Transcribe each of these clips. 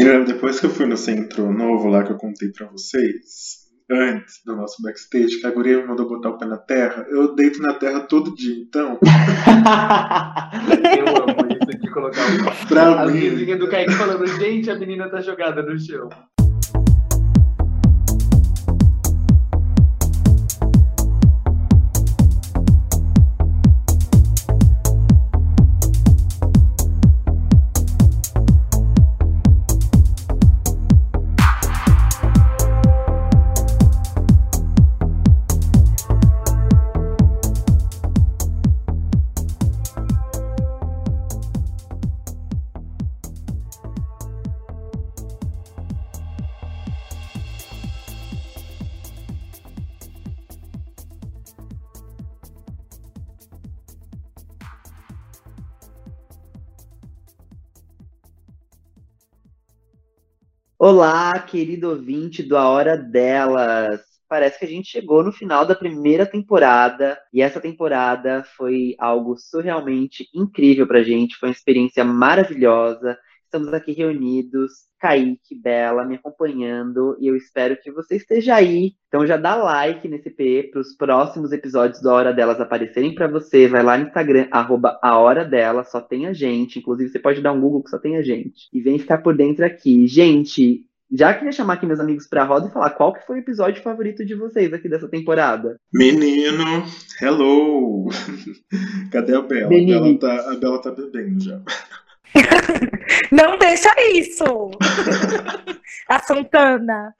Menina, depois que eu fui no centro novo lá que eu contei pra vocês, antes do nosso backstage, que a guria me mandou botar o pé na terra, eu deito na terra todo dia, então. eu amo isso de colocar o... pra a mim. vizinha do Kaique falando, gente, a menina tá jogada no chão. Olá, querido ouvinte do A Hora Delas. Parece que a gente chegou no final da primeira temporada e essa temporada foi algo surrealmente incrível pra gente, foi uma experiência maravilhosa. Estamos aqui reunidos, Kaique, Bela, me acompanhando e eu espero que você esteja aí. Então já dá like nesse PE para os próximos episódios da Hora Delas aparecerem para você. Vai lá no Instagram, arroba a Hora Delas, só tem a gente. Inclusive você pode dar um Google que só tem a gente. E vem ficar por dentro aqui. Gente, já queria chamar aqui meus amigos pra roda e falar qual que foi o episódio favorito de vocês aqui dessa temporada. Menino, hello! Cadê a Bela? A. Bela, tá, a Bela tá bebendo já. Não deixa isso! a Santana.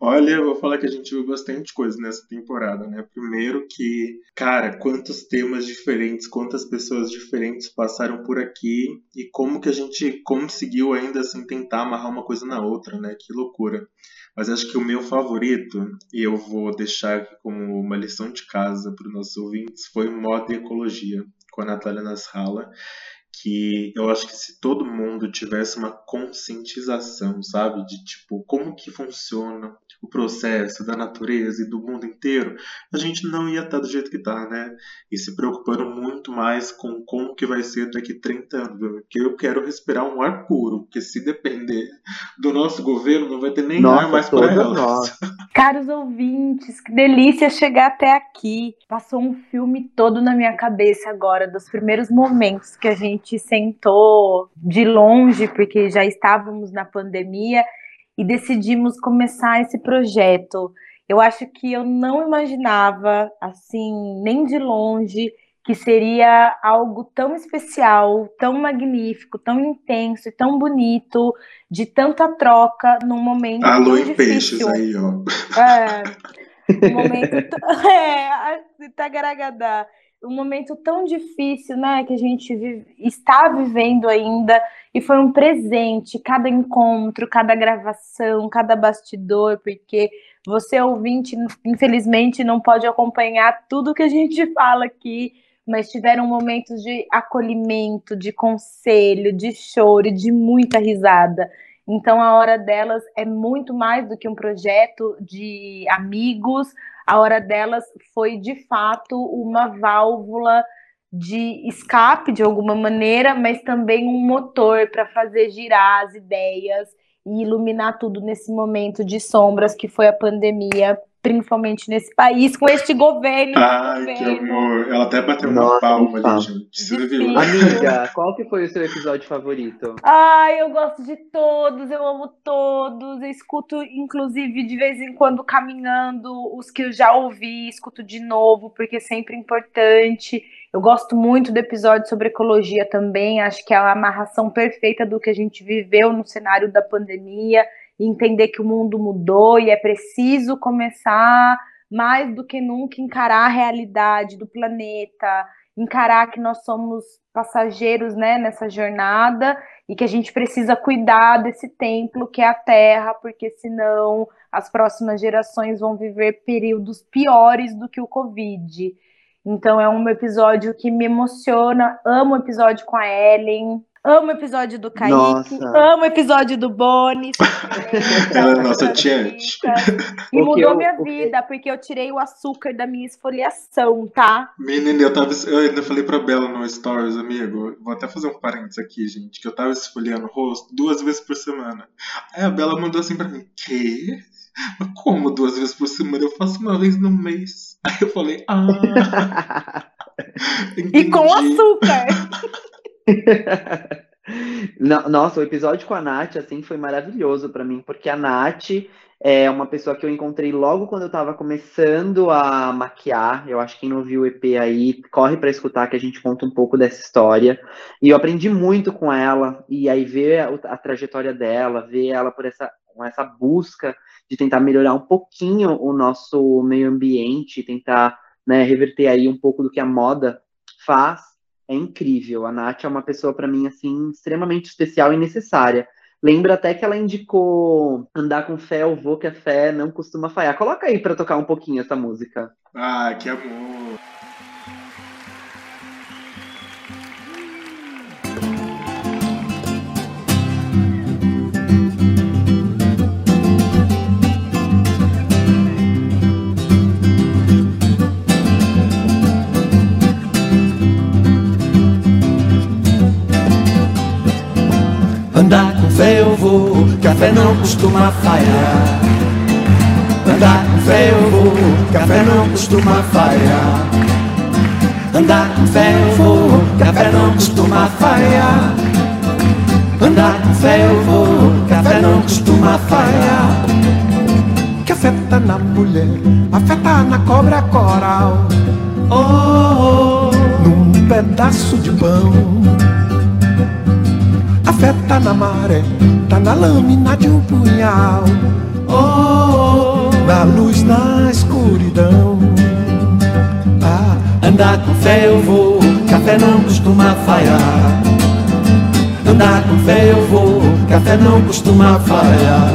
Olha, eu vou falar que a gente viu bastante coisa nessa temporada, né? Primeiro que, cara, quantos temas diferentes, quantas pessoas diferentes passaram por aqui e como que a gente conseguiu ainda assim tentar amarrar uma coisa na outra, né? Que loucura. Mas acho que o meu favorito, e eu vou deixar aqui como uma lição de casa para os nossos ouvintes, foi o Moda e Ecologia, com a Natália Nasralla que eu acho que se todo mundo tivesse uma conscientização, sabe, de tipo como que funciona o processo da natureza e do mundo inteiro, a gente não ia estar do jeito que está, né? E se preocupando muito mais com como que vai ser daqui 30 anos, porque eu quero respirar um ar puro, porque se depender do nosso governo, não vai ter nem Nossa, ar mais para nós. Caros ouvintes, que delícia chegar até aqui. Passou um filme todo na minha cabeça agora, dos primeiros momentos que a gente sentou de longe, porque já estávamos na pandemia, e decidimos começar esse projeto. Eu acho que eu não imaginava, assim, nem de longe, que seria algo tão especial, tão magnífico, tão intenso e tão bonito, de tanta troca num momento Alô tão e peixes difícil. aí, ó. É, um momento é, a- Itagaragadá. Um momento tão difícil, né, que a gente vive- está vivendo ainda, e foi um presente, cada encontro, cada gravação, cada bastidor, porque você ouvinte, infelizmente, não pode acompanhar tudo que a gente fala aqui, mas tiveram momentos de acolhimento, de conselho, de choro, de muita risada. Então, a hora delas é muito mais do que um projeto de amigos. A hora delas foi de fato uma válvula de escape de alguma maneira, mas também um motor para fazer girar as ideias e iluminar tudo nesse momento de sombras que foi a pandemia, principalmente nesse país, com este governo. Ai, que governo. amor. Ela até bateu uma palma ali, fala. gente. Você viu? Difícil. Amiga, qual que foi o seu episódio favorito? Ai, eu gosto de todos, eu amo todos. Eu escuto, inclusive, de vez em quando caminhando, os que eu já ouvi, escuto de novo, porque é sempre importante. Eu gosto muito do episódio sobre ecologia também, acho que é a amarração perfeita do que a gente viveu no cenário da pandemia, entender que o mundo mudou e é preciso começar mais do que nunca encarar a realidade do planeta, encarar que nós somos passageiros né, nessa jornada e que a gente precisa cuidar desse templo que é a Terra, porque senão as próximas gerações vão viver períodos piores do que o Covid. Então é um episódio que me emociona, amo o episódio com a Ellen, Amo o episódio do Kaique, Nossa. amo o episódio do Bonis. Ela é nossa tiete. E mudou eu- minha o que- vida, porque eu tirei o açúcar da minha esfoliação, tá? Menina, eu tava. Eu ainda falei pra Bela no Stories, amigo. Vou até fazer um parênteses aqui, gente. Que eu tava esfoliando o rosto duas vezes por semana. Aí a Bela mandou assim pra mim: Quê? Mas Como duas vezes por semana? Eu faço uma vez no mês. Aí eu falei: Ah. E com entendi." açúcar. No- Nossa, o episódio com a Nath, assim, foi maravilhoso pra mim, porque a Nath é uma pessoa que eu encontrei logo quando eu tava começando a maquiar. Eu acho que quem não viu o EP aí, corre pra escutar que a gente conta um pouco dessa história. E eu aprendi muito com ela, e aí ver a, a trajetória dela, ver ela por essa, com essa busca de tentar melhorar um pouquinho o nosso meio ambiente, tentar, né, reverter aí um pouco do que a moda faz é incrível. A Nath é uma pessoa, pra mim, assim, extremamente especial e necessária. Lembro até que ela indicou Andar com Fé, eu vou que a fé não costuma falhar. Coloca aí pra tocar um pouquinho essa música. Ah, que amor. Vou, que a fé não costuma falhar. Andar com fé eu vou, que a fé não costuma falhar. Andar com fé eu vou, que a fé não costuma falhar. Andar com fé eu vou, que a fé não costuma falhar. Que a fé tá na mulher, a fé tá na cobra coral. Oh, oh, num pedaço de pão. A tá na maré, tá na lâmina de um punhal. Oh, na luz, na escuridão. Ah, andar com fé eu vou, que a fé não costuma falhar. Andar com fé eu vou, que a fé não costuma falhar.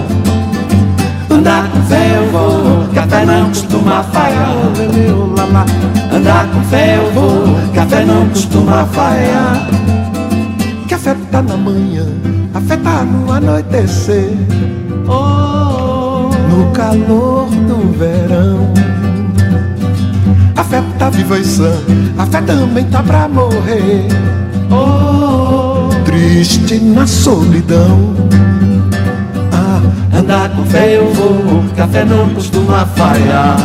Andar com fé eu vou, que a fé não costuma falhar. Andar com fé eu vou, que a fé não costuma falhar que a fé tá na manhã, a fé tá no anoitecer, oh, no calor do verão. A fé tá viva e sã, a fé também tá pra morrer, oh, triste na solidão. Ah, andar com fé eu vou, que a fé não costuma falhar.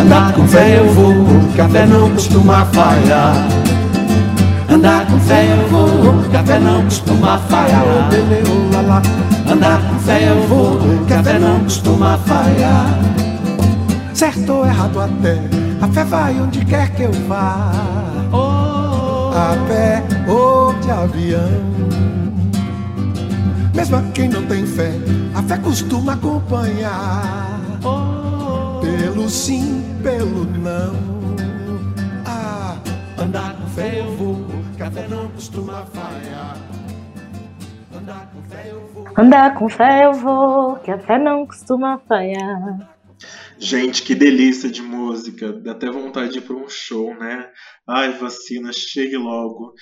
Andar com fé eu vou, que a fé não costuma falhar. Andar com fé eu vou, que a fé não costuma falhar. Andar com fé eu vou, que a fé não costuma falhar. Certo ou errado até, a fé vai onde quer que eu vá. A pé ou de avião. Mesmo a quem não tem fé, a fé costuma acompanhar. Pelo sim, pelo não. Ah, andar com fé eu vou, que a fé não costuma falhar. Andar com fé eu vou. Andar com fé eu vou, que a fé não costuma falhar. Gente, que delícia de música. Dá até vontade de ir pra um show, né? Ai, vacina, chegue logo.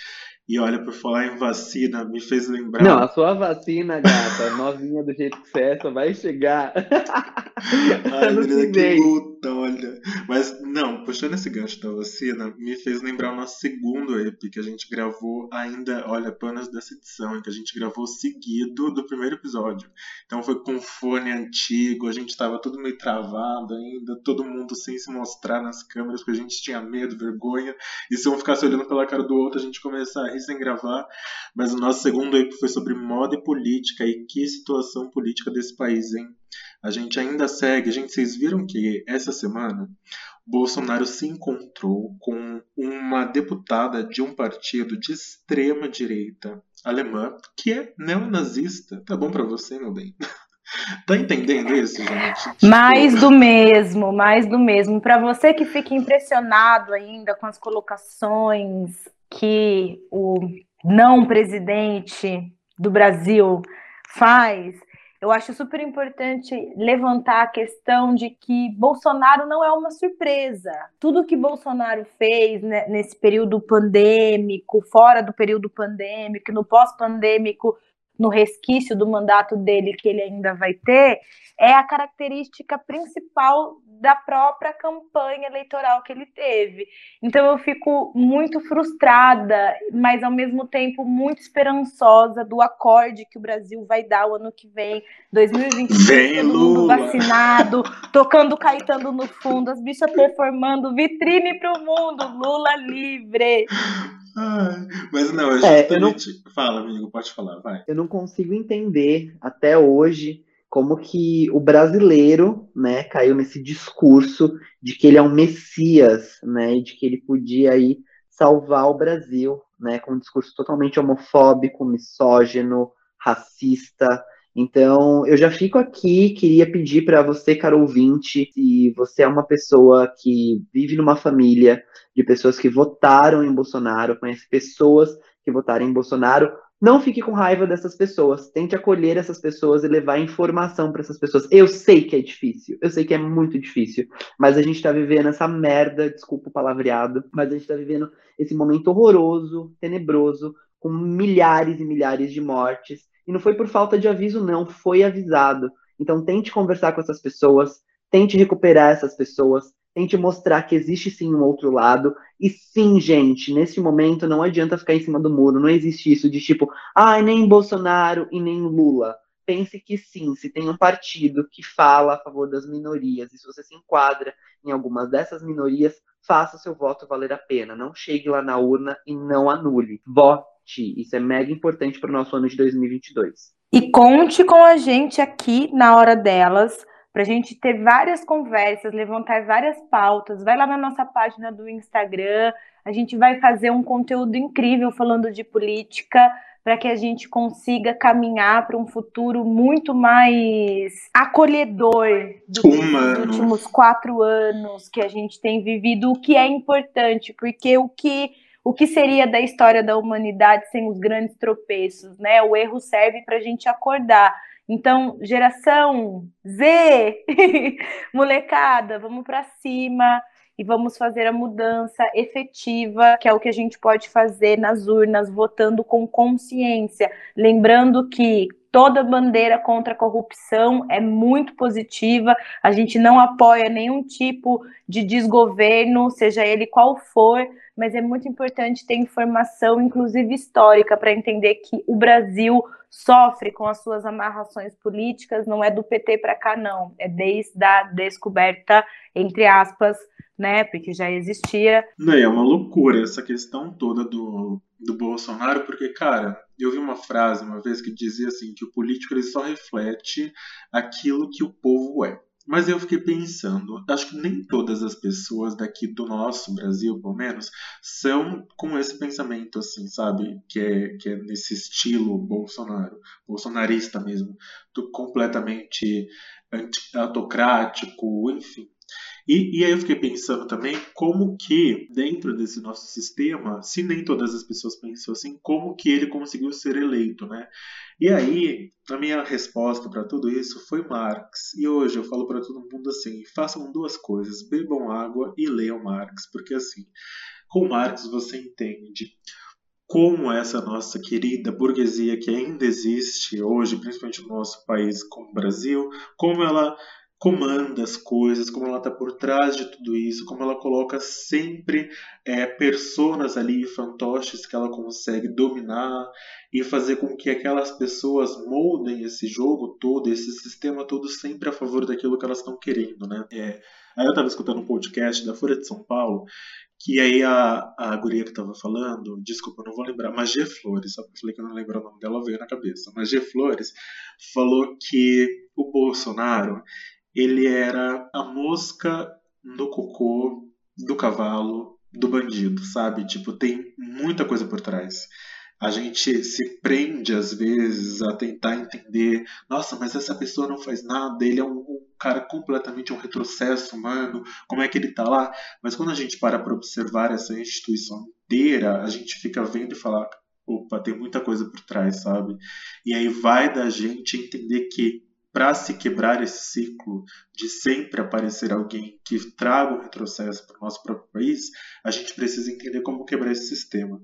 E olha, por falar em vacina, me fez lembrar. Não, a sua vacina, gata, novinha do jeito que você é, só vai chegar. Ai, menina, que luta, olha. Mas, não, puxando esse gancho da vacina, me fez lembrar o nosso segundo EP que a gente gravou ainda, olha, panos dessa edição, em que a gente gravou seguido do primeiro episódio. Então foi com fone antigo, a gente tava tudo meio travado ainda, todo mundo sem se mostrar nas câmeras, porque a gente tinha medo, vergonha. E se um ficasse olhando pela cara do outro, a gente começar a rir sem gravar. Mas o nosso segundo EP foi sobre moda e política, e que situação política desse país, hein? A gente ainda segue. Gente, vocês viram que essa semana Bolsonaro se encontrou com uma deputada de um partido de extrema direita alemã que é neonazista. Tá bom pra você, meu bem? Tá entendendo isso, gente? Tipo, Mais do mesmo, mais do mesmo. Para você que fica impressionado ainda com as colocações que o não presidente do Brasil faz, eu acho super importante levantar a questão de que Bolsonaro não é uma surpresa. Tudo que Bolsonaro fez né, nesse período pandêmico, fora do período pandêmico, no pós-pandêmico, no resquício do mandato dele que ele ainda vai ter, é a característica principal da própria campanha eleitoral que ele teve. Então eu fico muito frustrada, mas ao mesmo tempo muito esperançosa do acorde que o Brasil vai dar o ano que vem, 2022, Vem, Lula. vacinado, tocando Caetano no fundo, as bichas performando, vitrine para o mundo, Lula livre. Mas não, é É, eu não- justamente. Fala, amigo, pode falar, vai. Eu não consigo entender até hoje como que o brasileiro, né, caiu nesse discurso de que ele é um messias, né, e de que ele podia aí salvar o Brasil, né, com um discurso totalmente homofóbico, misógino, racista. Então, eu já fico aqui, queria pedir para você, caro ouvinte, se você é uma pessoa que vive numa família de pessoas que votaram em Bolsonaro, conhece pessoas que votaram em Bolsonaro, não fique com raiva dessas pessoas. Tente acolher essas pessoas e levar informação para essas pessoas. Eu sei que é difícil, eu sei que é muito difícil, mas a gente tá vivendo essa merda, desculpa o palavreado, mas a gente tá vivendo esse momento horroroso, tenebroso, com milhares e milhares de mortes. E não foi por falta de aviso, não, foi avisado. Então tente conversar com essas pessoas, tente recuperar essas pessoas, tente mostrar que existe sim um outro lado. E sim, gente, nesse momento não adianta ficar em cima do muro, não existe isso de tipo, ai, nem Bolsonaro e nem Lula. Pense que sim, se tem um partido que fala a favor das minorias, e se você se enquadra em algumas dessas minorias, faça seu voto valer a pena. Não chegue lá na urna e não anule. Vote. Isso é mega importante para o nosso ano de 2022. E conte com a gente aqui na hora delas, para a gente ter várias conversas, levantar várias pautas. Vai lá na nossa página do Instagram, a gente vai fazer um conteúdo incrível falando de política, para que a gente consiga caminhar para um futuro muito mais acolhedor do que nos últimos quatro anos que a gente tem vivido, o que é importante, porque o que o que seria da história da humanidade sem os grandes tropeços, né? O erro serve para a gente acordar. Então, geração Z, molecada, vamos para cima e vamos fazer a mudança efetiva, que é o que a gente pode fazer nas urnas, votando com consciência. Lembrando que toda bandeira contra a corrupção é muito positiva, a gente não apoia nenhum tipo de desgoverno, seja ele qual for, mas é muito importante ter informação, inclusive histórica, para entender que o Brasil sofre com as suas amarrações políticas, não é do PT para cá, não, é desde a descoberta, entre aspas, né, porque já existia. É uma loucura essa questão toda do, do Bolsonaro, porque, cara, eu vi uma frase uma vez que dizia assim, que o político ele só reflete aquilo que o povo é. Mas eu fiquei pensando, acho que nem todas as pessoas daqui do nosso Brasil, pelo menos, são com esse pensamento, assim, sabe? Que é, que é nesse estilo Bolsonaro, bolsonarista mesmo, do completamente autocrático, enfim. E, e aí eu fiquei pensando também como que, dentro desse nosso sistema, se nem todas as pessoas pensam assim, como que ele conseguiu ser eleito, né? E aí, a minha resposta para tudo isso foi Marx. E hoje eu falo para todo mundo assim: façam duas coisas, bebam água e leiam Marx, porque assim, com Marx você entende como essa nossa querida burguesia que ainda existe hoje, principalmente no nosso país como o Brasil, como ela comanda as coisas, como ela está por trás de tudo isso, como ela coloca sempre é, personas ali, fantoches que ela consegue dominar e fazer com que aquelas pessoas moldem esse jogo todo, esse sistema todo sempre a favor daquilo que elas estão querendo, né? É, aí eu estava escutando um podcast da Folha de São Paulo que aí a, a guria que tava falando, desculpa, eu não vou lembrar, mas G Flores, só eu falei que eu não lembro o nome dela, veio na cabeça. Mas G Flores falou que o Bolsonaro, ele era a mosca no cocô do cavalo do bandido, sabe? Tipo, tem muita coisa por trás. A gente se prende às vezes a tentar entender, nossa, mas essa pessoa não faz nada, ele é um, um cara completamente um retrocesso humano, como é que ele tá lá? Mas quando a gente para para observar essa instituição inteira, a gente fica vendo e fala, opa, tem muita coisa por trás, sabe? E aí vai da gente entender que para se quebrar esse ciclo de sempre aparecer alguém que traga um retrocesso para o nosso próprio país, a gente precisa entender como quebrar esse sistema.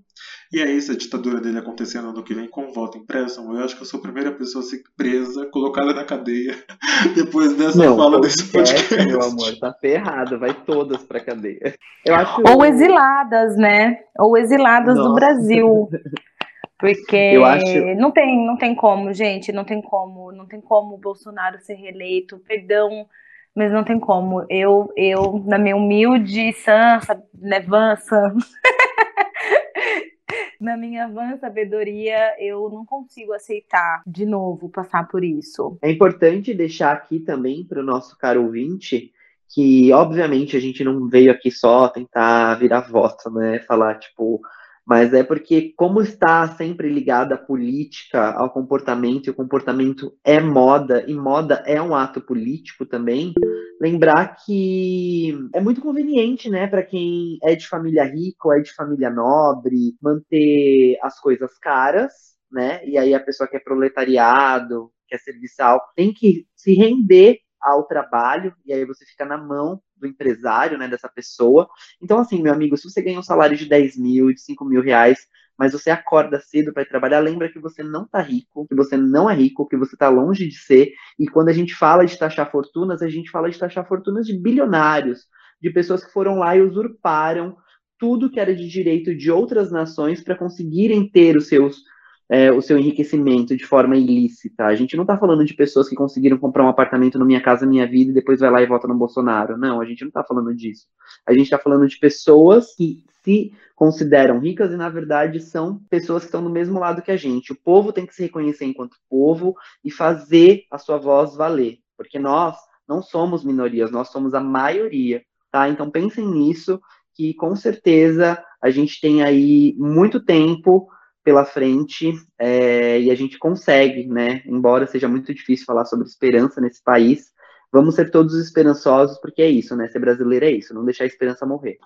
E aí, se a ditadura dele acontecer no ano que vem com voto impresso, eu acho que eu sou a primeira pessoa a ser presa, colocada na cadeia, depois dessa Não, fala desse podcast, meu amor, tá ferrado, vai todas pra cadeia. Eu acho... Ou exiladas, né? Ou exiladas do Nossa. Brasil. Porque acho- não tem, não tem como, gente, não tem como, não tem como o Bolsonaro ser reeleito, perdão, mas não tem como. Eu, eu na minha humilde sansa, né, van, na minha van sabedoria, eu não consigo aceitar de novo passar por isso. É importante deixar aqui também para o nosso caro ouvinte que, obviamente, a gente não veio aqui só tentar virar voto, né? Falar, tipo, mas é porque, como está sempre ligada a política ao comportamento, e o comportamento é moda, e moda é um ato político também, lembrar que é muito conveniente, né, para quem é de família rica ou é de família nobre, manter as coisas caras, né? E aí a pessoa que é proletariado, que é serviçal, tem que se render ao trabalho, e aí você fica na mão do empresário, né, dessa pessoa. Então, assim, meu amigo, se você ganha um salário de 10 mil, de 5 mil reais, mas você acorda cedo para trabalhar, lembra que você não tá rico, que você não é rico, que você tá longe de ser. E quando a gente fala de taxar fortunas, a gente fala de taxar fortunas de bilionários, de pessoas que foram lá e usurparam tudo que era de direito de outras nações para conseguirem ter os seus é, o seu enriquecimento de forma ilícita. A gente não está falando de pessoas que conseguiram comprar um apartamento no Minha Casa Minha Vida e depois vai lá e vota no Bolsonaro. Não, a gente não está falando disso. A gente está falando de pessoas que se consideram ricas e, na verdade, são pessoas que estão do mesmo lado que a gente. O povo tem que se reconhecer enquanto povo e fazer a sua voz valer. Porque nós não somos minorias, nós somos a maioria. Tá? Então pensem nisso, que com certeza a gente tem aí muito tempo pela frente é, e a gente consegue, né? Embora seja muito difícil falar sobre esperança nesse país, vamos ser todos esperançosos, porque é isso, né? Ser brasileiro é isso, não deixar a esperança morrer.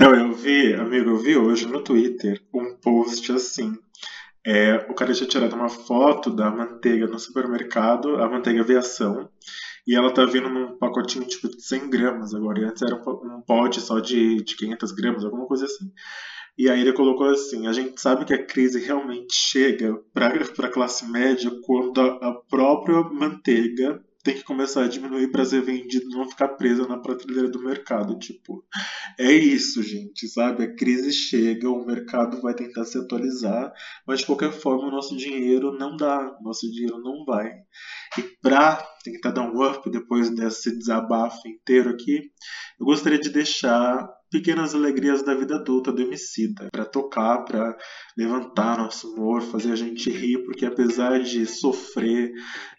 Não, eu vi, amigo, eu vi hoje no Twitter um post assim. É, o cara tinha tirado uma foto da manteiga no supermercado, a manteiga aviação, e ela tá vindo num pacotinho tipo de 100 gramas agora. E antes era um, pote só de, de 500 gramas, alguma coisa assim. E aí ele colocou assim: a gente sabe que a crise realmente chega para a classe média quando a, a própria manteiga tem que começar a diminuir para ser vendido e não ficar presa na prateleira do mercado. Tipo, é isso, gente, sabe? A crise chega, o mercado vai tentar se atualizar, mas de qualquer forma o nosso dinheiro não dá, o nosso dinheiro não vai. E para tentar dar um up depois desse desabafo inteiro aqui, eu gostaria de deixar pequenas alegrias da vida adulta do Emicida, para tocar, para levantar nosso humor, fazer a gente rir, porque apesar de sofrer,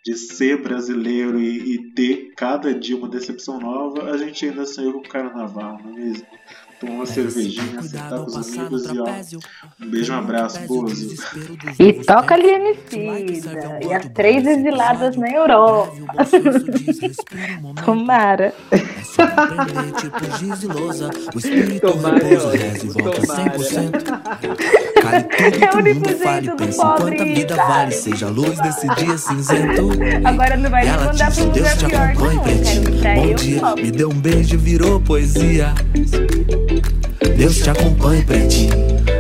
de ser brasileiro e, e ter cada dia uma decepção nova, a gente ainda saiu com o carnaval, não é mesmo? Tomar uma cervejinha, sentar com os amigos e ó, um beijo, um abraço, Bozo. E toca ali Emicida, e as três exiladas na Europa. Tomara. Tomara, É o único jeito do pobre vida vale, seja a luz desse dia cinzento. Agora não vai Ela mandar um Deus te acompanhe, Bom dia, me deu um beijo, virou poesia. Deus te acompanhe, pretinho.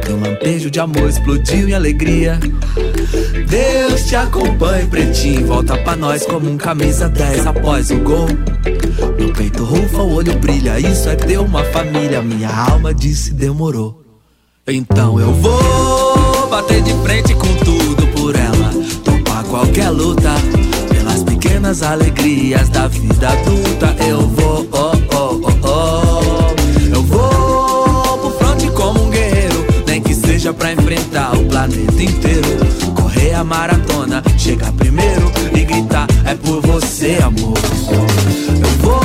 Meu lampejo de amor explodiu em alegria. Deus te acompanhe, pretinho. Volta pra nós como um camisa 10 após o gol. Peito rufa, o olho brilha. Isso é ter uma família. Minha alma disse demorou. Então eu vou bater de frente com tudo por ela. Topar qualquer luta. Pelas pequenas alegrias da vida adulta. Eu vou, oh, oh, oh, oh. Eu vou pro fronte como um guerreiro. Nem que seja pra enfrentar o planeta inteiro. Correr a maratona, chegar primeiro e gritar: É por você, amor. Eu vou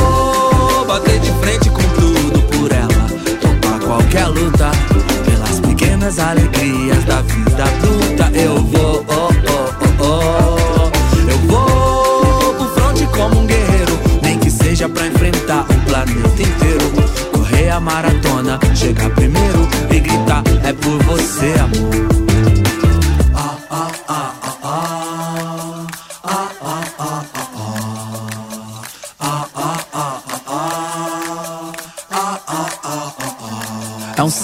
Qualquer luta. Pelas pequenas alegrias da vida adulta. Eu vou, oh, oh, oh, oh. Eu vou pro fronte como um guerreiro. Nem que seja pra enfrentar o planeta inteiro. Correr a maratona, chegar primeiro e gritar: É por você, amor.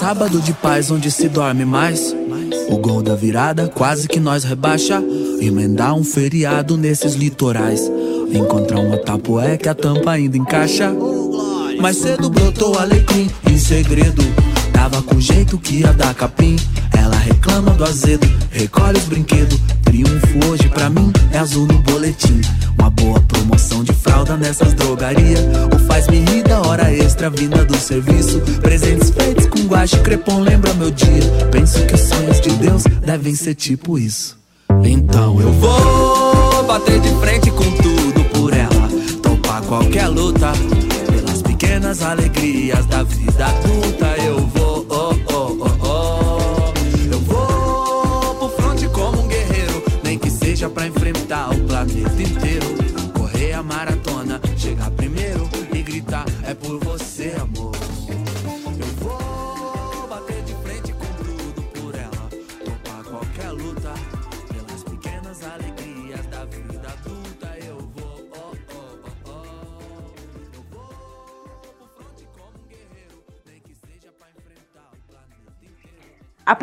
Sábado de paz onde se dorme mais. O gol da virada quase que nós rebaixa. Emendar um feriado nesses litorais. Encontrar uma tapoé que a tampa ainda encaixa. Mais cedo brotou alecrim em segredo. Tava com jeito que ia dar capim. Ela reclama do azedo, recolhe os brinquedos. Triunfo hoje pra mim é azul no boletim. Nessas drogarias. O faz-me rir da hora extra vinda do serviço. Presentes feitos com guache crepom lembra meu dia. Penso que os sonhos de Deus devem ser tipo isso. Então eu vou bater de frente com tudo por ela. Topar qualquer luta. Pelas pequenas alegrias da vida adulta eu vou.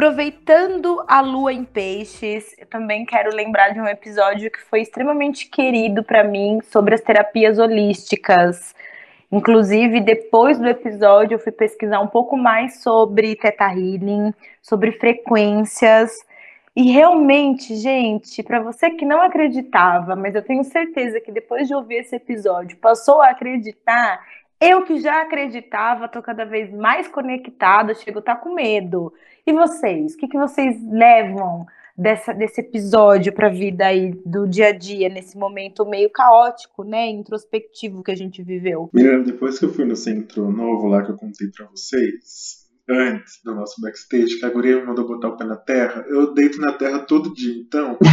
Aproveitando a lua em peixes, eu também quero lembrar de um episódio que foi extremamente querido para mim sobre as terapias holísticas. Inclusive, depois do episódio, eu fui pesquisar um pouco mais sobre Theta Healing, sobre frequências. E realmente, gente, para você que não acreditava, mas eu tenho certeza que depois de ouvir esse episódio passou a acreditar, eu que já acreditava, tô cada vez mais conectada, chego a estar com medo. E vocês? O que, que vocês levam dessa, desse episódio para a vida aí do dia a dia, nesse momento meio caótico, né? Introspectivo que a gente viveu? Miriam, depois que eu fui no centro novo lá que eu contei pra vocês, antes do nosso backstage, que a guria me mandou botar o pé na terra, eu deito na terra todo dia. Então,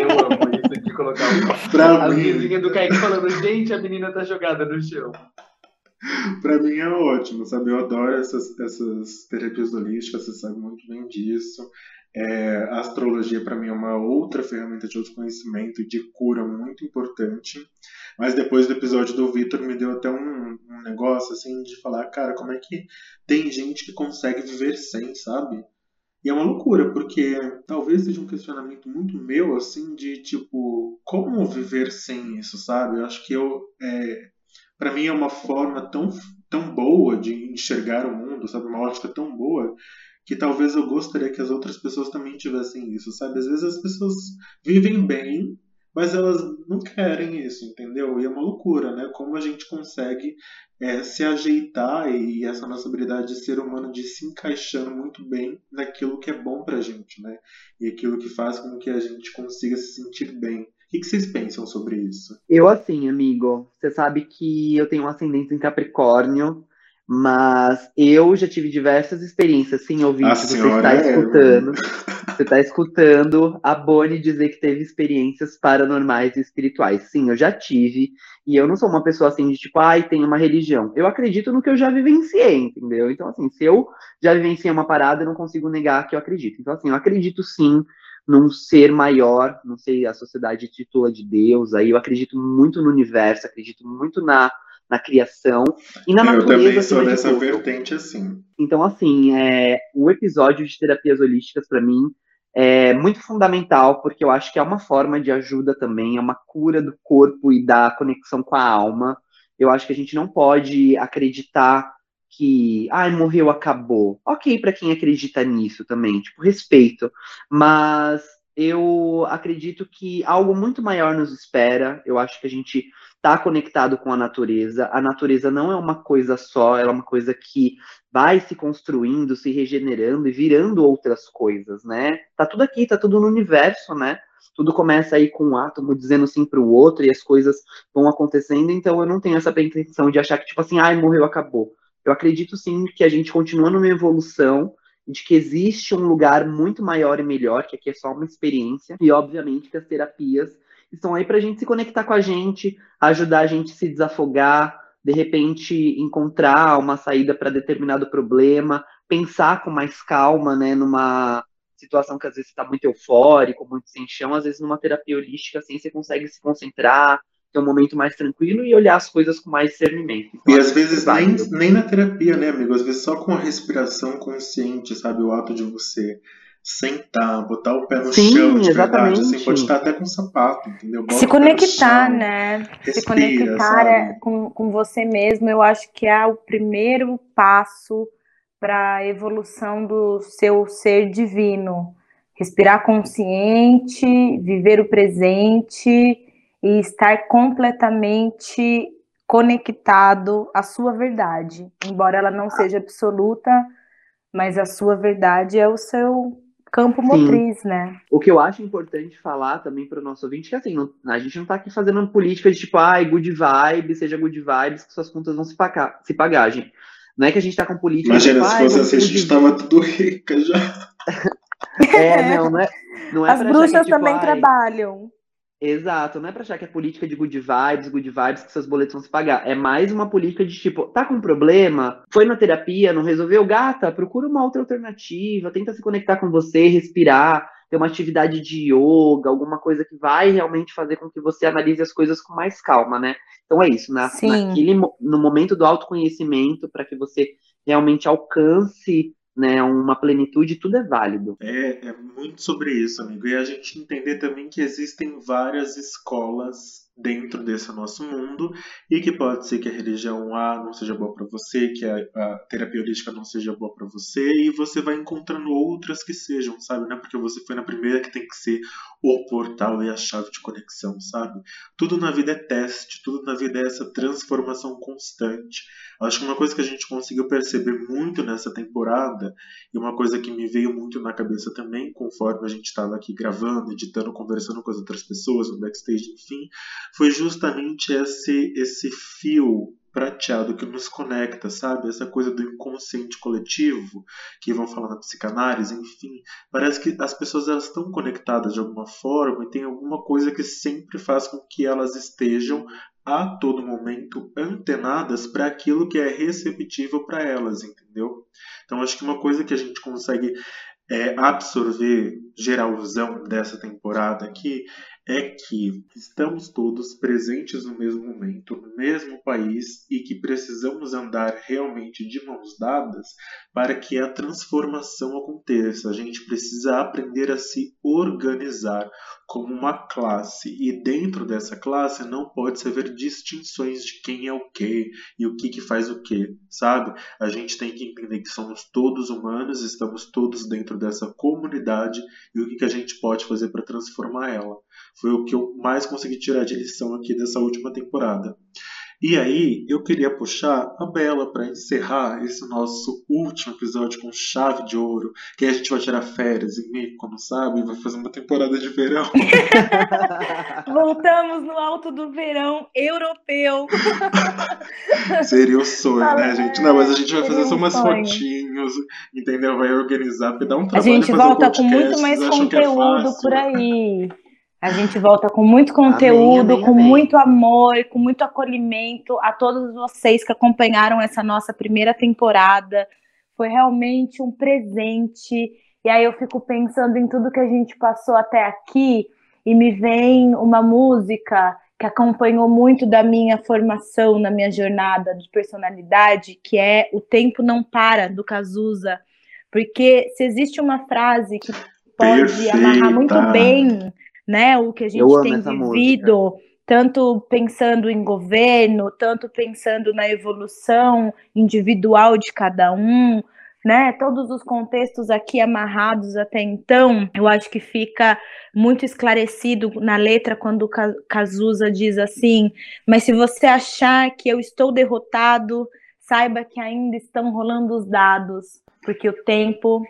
Eu amo isso de colocar o. pra A mim, vizinha do Kaique falando, gente, a menina tá jogada no chão. pra mim é ótimo, sabe? Eu adoro essas, essas terapias holísticas, você sabe muito bem disso. É, a astrologia para mim é uma outra ferramenta de autoconhecimento e de cura muito importante. Mas depois do episódio do Vitor me deu até um, um negócio assim de falar, cara, como é que tem gente que consegue viver sem, sabe? E é uma loucura, porque talvez seja um questionamento muito meu, assim, de tipo, como viver sem isso, sabe? Eu acho que eu, é, para mim é uma forma tão, tão boa de enxergar o mundo, sabe? Uma ótica tão boa que talvez eu gostaria que as outras pessoas também tivessem isso, sabe? Às vezes as pessoas vivem bem, mas elas não querem isso, entendeu? E é uma loucura, né? Como a gente consegue é, se ajeitar e essa nossa habilidade de ser humano de se encaixando muito bem naquilo que é bom pra gente, né? E aquilo que faz com que a gente consiga se sentir bem. O que, que vocês pensam sobre isso? Eu, assim, amigo, você sabe que eu tenho um ascendente em Capricórnio, mas eu já tive diversas experiências. Sim, ouvinte, A você está é, escutando. Você está escutando a Bonnie dizer que teve experiências paranormais e espirituais. Sim, eu já tive. E eu não sou uma pessoa assim de tipo, ai, tem uma religião. Eu acredito no que eu já vivenciei, entendeu? Então, assim, se eu já vivenciei uma parada, eu não consigo negar que eu acredito. Então, assim, eu acredito sim num ser maior, não sei, a sociedade titula de Deus, aí eu acredito muito no universo, acredito muito na, na criação e na eu também natureza sou acima de dessa vertente assim. Então, assim, é, o episódio de terapias holísticas, para mim, é muito fundamental, porque eu acho que é uma forma de ajuda também, é uma cura do corpo e da conexão com a alma. Eu acho que a gente não pode acreditar que, ai, morreu, acabou. Ok, para quem acredita nisso também, tipo, respeito. Mas eu acredito que algo muito maior nos espera. Eu acho que a gente está conectado com a natureza. A natureza não é uma coisa só, ela é uma coisa que vai se construindo, se regenerando e virando outras coisas, né? Tá tudo aqui, tá tudo no universo, né? Tudo começa aí com um átomo dizendo sim para o outro e as coisas vão acontecendo, então eu não tenho essa pretensão de achar que, tipo assim, ai, morreu, acabou. Eu acredito sim que a gente continua numa evolução de que existe um lugar muito maior e melhor, que aqui é só uma experiência, e obviamente que as terapias estão aí para a gente se conectar com a gente, ajudar a gente a se desafogar, de repente encontrar uma saída para determinado problema, pensar com mais calma, né, numa situação que às vezes está muito eufórico, muito sem chão, às vezes numa terapia holística assim você consegue se concentrar, ter um momento mais tranquilo e olhar as coisas com mais discernimento. Então, E às vezes nem, nem na terapia, né, amigo? Às vezes só com a respiração consciente, sabe? O ato de você sentar, botar o pé no Sim, chão de verdade, exatamente. assim, pode estar até com sapato, entendeu? Bota Se conectar, chão, né? Se respira, conectar sabe? é, com, com você mesmo, eu acho que é o primeiro passo para a evolução do seu ser divino. Respirar consciente, viver o presente e estar completamente conectado à sua verdade. Embora ela não seja absoluta, mas a sua verdade é o seu campo Sim. motriz, né? O que eu acho importante falar também para o nosso ouvinte é que assim, não- a gente não tá aqui fazendo uma política de tipo, ai, good vibes, seja good vibes, que suas contas vão se pagar, se pagar, gente. Não é que a gente tá com política Imagina, de se tipo, ai, fosse assim, a gente good tava tudo rica já. É, não, não é. Não é As bruxas que, tipo, também ai, trabalham. Exato, não é pra achar que é política de good vibes, good vibes, que seus boletos vão se pagar. É mais uma política de tipo, tá com um problema, foi na terapia, não resolveu, gata, procura uma outra alternativa, tenta se conectar com você, respirar, ter uma atividade de yoga, alguma coisa que vai realmente fazer com que você analise as coisas com mais calma, né? Então é isso, na, naquele, no momento do autoconhecimento, para que você realmente alcance né, uma plenitude, tudo é válido. É, é muito sobre isso, amigo. E a gente entender também que existem várias escolas dentro desse nosso mundo e que pode ser que a religião A não seja boa para você, que a, a terapia holística não seja boa para você e você vai encontrando outras que sejam, sabe? Não é porque você foi na primeira que tem que ser o portal e a chave de conexão, sabe? Tudo na vida é teste, tudo na vida é essa transformação constante. Acho que uma coisa que a gente conseguiu perceber muito nessa temporada e uma coisa que me veio muito na cabeça também, conforme a gente estava aqui gravando, editando, conversando com as outras pessoas no backstage, enfim, foi justamente esse, esse fio prateado que nos conecta, sabe? Essa coisa do inconsciente coletivo, que vão falar na psicanálise, enfim. Parece que as pessoas elas estão conectadas de alguma forma e tem alguma coisa que sempre faz com que elas estejam a todo momento antenadas para aquilo que é receptível para elas, entendeu? Então acho que uma coisa que a gente consegue é, absorver geralzão dessa temporada aqui é que estamos todos presentes no mesmo momento, no mesmo país e que precisamos andar realmente de mãos dadas para que a transformação aconteça. A gente precisa aprender a se organizar como uma classe e dentro dessa classe não pode haver distinções de quem é o que e o que, que faz o que, sabe? A gente tem que entender que somos todos humanos, estamos todos dentro dessa comunidade e o que, que a gente pode fazer para transformar ela. Foi o que eu mais consegui tirar de lição aqui dessa última temporada. E aí, eu queria puxar a Bela para encerrar esse nosso último episódio com chave de ouro, que aí a gente vai tirar férias em Mykonos, sabe? Vai fazer uma temporada de verão. Voltamos no alto do verão europeu. Seria o sonho, né, gente? Não, mas a gente vai fazer só um umas sonho. fotinhos, entendeu? Vai organizar, porque dá um A trabalho gente fazer volta com muito mais é conteúdo fácil? por aí. A gente volta com muito conteúdo, amém, com amém. muito amor, com muito acolhimento a todos vocês que acompanharam essa nossa primeira temporada. Foi realmente um presente. E aí eu fico pensando em tudo que a gente passou até aqui e me vem uma música que acompanhou muito da minha formação, na minha jornada de personalidade, que é O Tempo Não Para, do Cazuza. Porque se existe uma frase que pode Perfeita. amarrar muito bem né, o que a gente tem vivido, tanto pensando em governo, tanto pensando na evolução individual de cada um, né? Todos os contextos aqui amarrados até então, eu acho que fica muito esclarecido na letra quando Cazuza diz assim: Mas se você achar que eu estou derrotado, saiba que ainda estão rolando os dados, porque o tempo,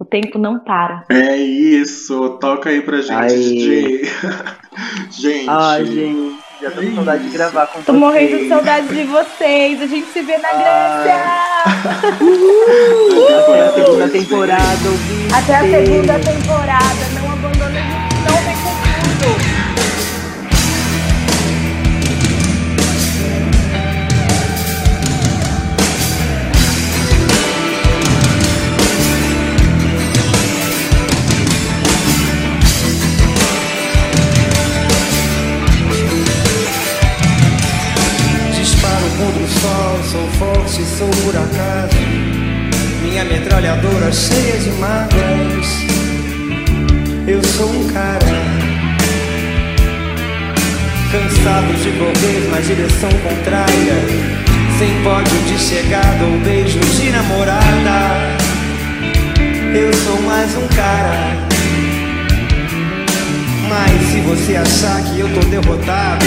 o tempo não para. É isso, toca aí pra gente. DJ. gente, Ai, gente, já tô com saudade de gravar com Tô vocês. morrendo de saudade de vocês. A gente se vê na Grécia. Até a segunda temporada. Até a segunda temporada. Sou por acaso minha metralhadora cheia de mágoas. Eu sou um cara cansado de correr na direção contrária, sem pódio de chegada ou beijo de namorada. Eu sou mais um cara. Mas se você achar que eu tô derrotado,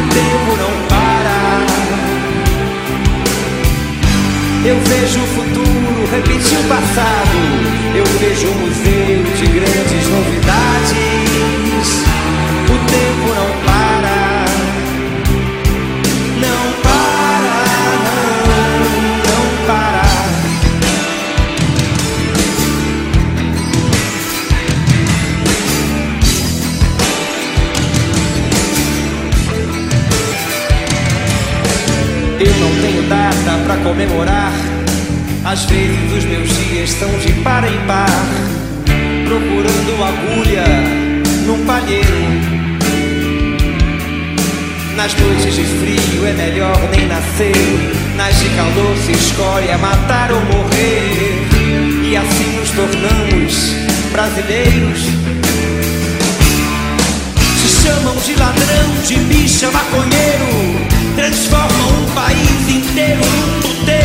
O tempo não para. Eu vejo o futuro repetir o passado. Eu vejo um museu de grandes novidades. Comemorar. Às vezes os meus dias são de par em par, procurando agulha num palheiro. Nas noites de frio é melhor nem nascer. Nas de calor se escolhe matar ou morrer. E assim nos tornamos brasileiros. Se chamam de ladrão, de bicha, maconheiro. Transformam um país inteiro num puteiro.